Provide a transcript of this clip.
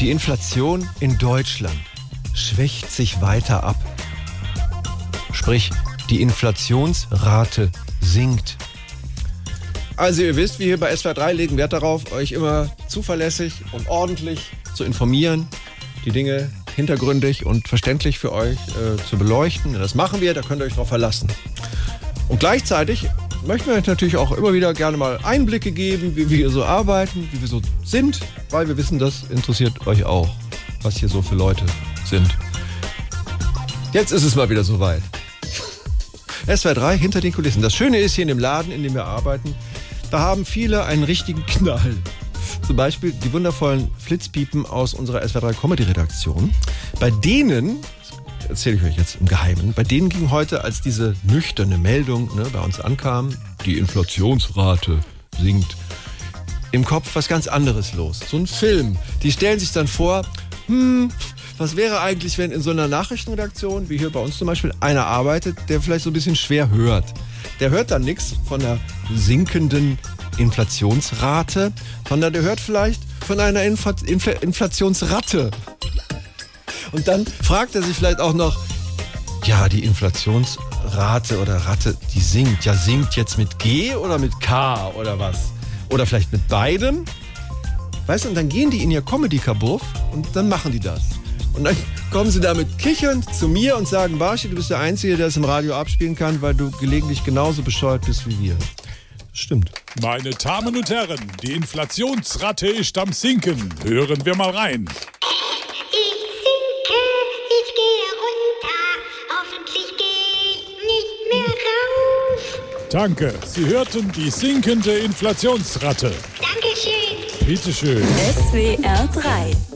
Die Inflation in Deutschland schwächt sich weiter ab. Sprich, die Inflationsrate sinkt. Also ihr wisst, wir hier bei SWR 3 legen Wert darauf, euch immer zuverlässig und ordentlich zu informieren, die Dinge hintergründig und verständlich für euch äh, zu beleuchten. Das machen wir, da könnt ihr euch drauf verlassen. Und gleichzeitig möchten wir euch natürlich auch immer wieder gerne mal Einblicke geben, wie wir so arbeiten, wie wir so sind, weil wir wissen, das interessiert euch auch, was hier so für Leute sind. Jetzt ist es mal wieder soweit. SWR 3 hinter den Kulissen. Das Schöne ist hier in dem Laden, in dem wir arbeiten, da haben viele einen richtigen Knall. Zum Beispiel die wundervollen Flitzpiepen aus unserer SWR 3 Comedy Redaktion. Bei denen, erzähle ich euch jetzt im Geheimen, bei denen ging heute, als diese nüchterne Meldung ne, bei uns ankam, die Inflationsrate sinkt, im Kopf was ganz anderes los. So ein Film. Die stellen sich dann vor, hm, was wäre eigentlich, wenn in so einer Nachrichtenredaktion, wie hier bei uns zum Beispiel, einer arbeitet, der vielleicht so ein bisschen schwer hört. Der hört dann nichts von einer sinkenden Inflationsrate, sondern der hört vielleicht von einer Infl Infl Inflationsratte. Und dann fragt er sich vielleicht auch noch, ja, die Inflationsrate oder Ratte, die sinkt. Ja, sinkt jetzt mit G oder mit K oder was? Oder vielleicht mit beidem? Weißt du, und dann gehen die in ihr Comedy-Kabuff und dann machen die das. Und dann kommen sie damit kichernd zu mir und sagen, Barschi, du bist der Einzige, der es im Radio abspielen kann, weil du gelegentlich genauso bescheuert bist wie wir. Das stimmt. Meine Damen und Herren, die Inflationsrate ist am Sinken. Hören wir mal rein. Danke. Sie hörten die sinkende Inflationsrate. Dankeschön. Bitteschön. SWR 3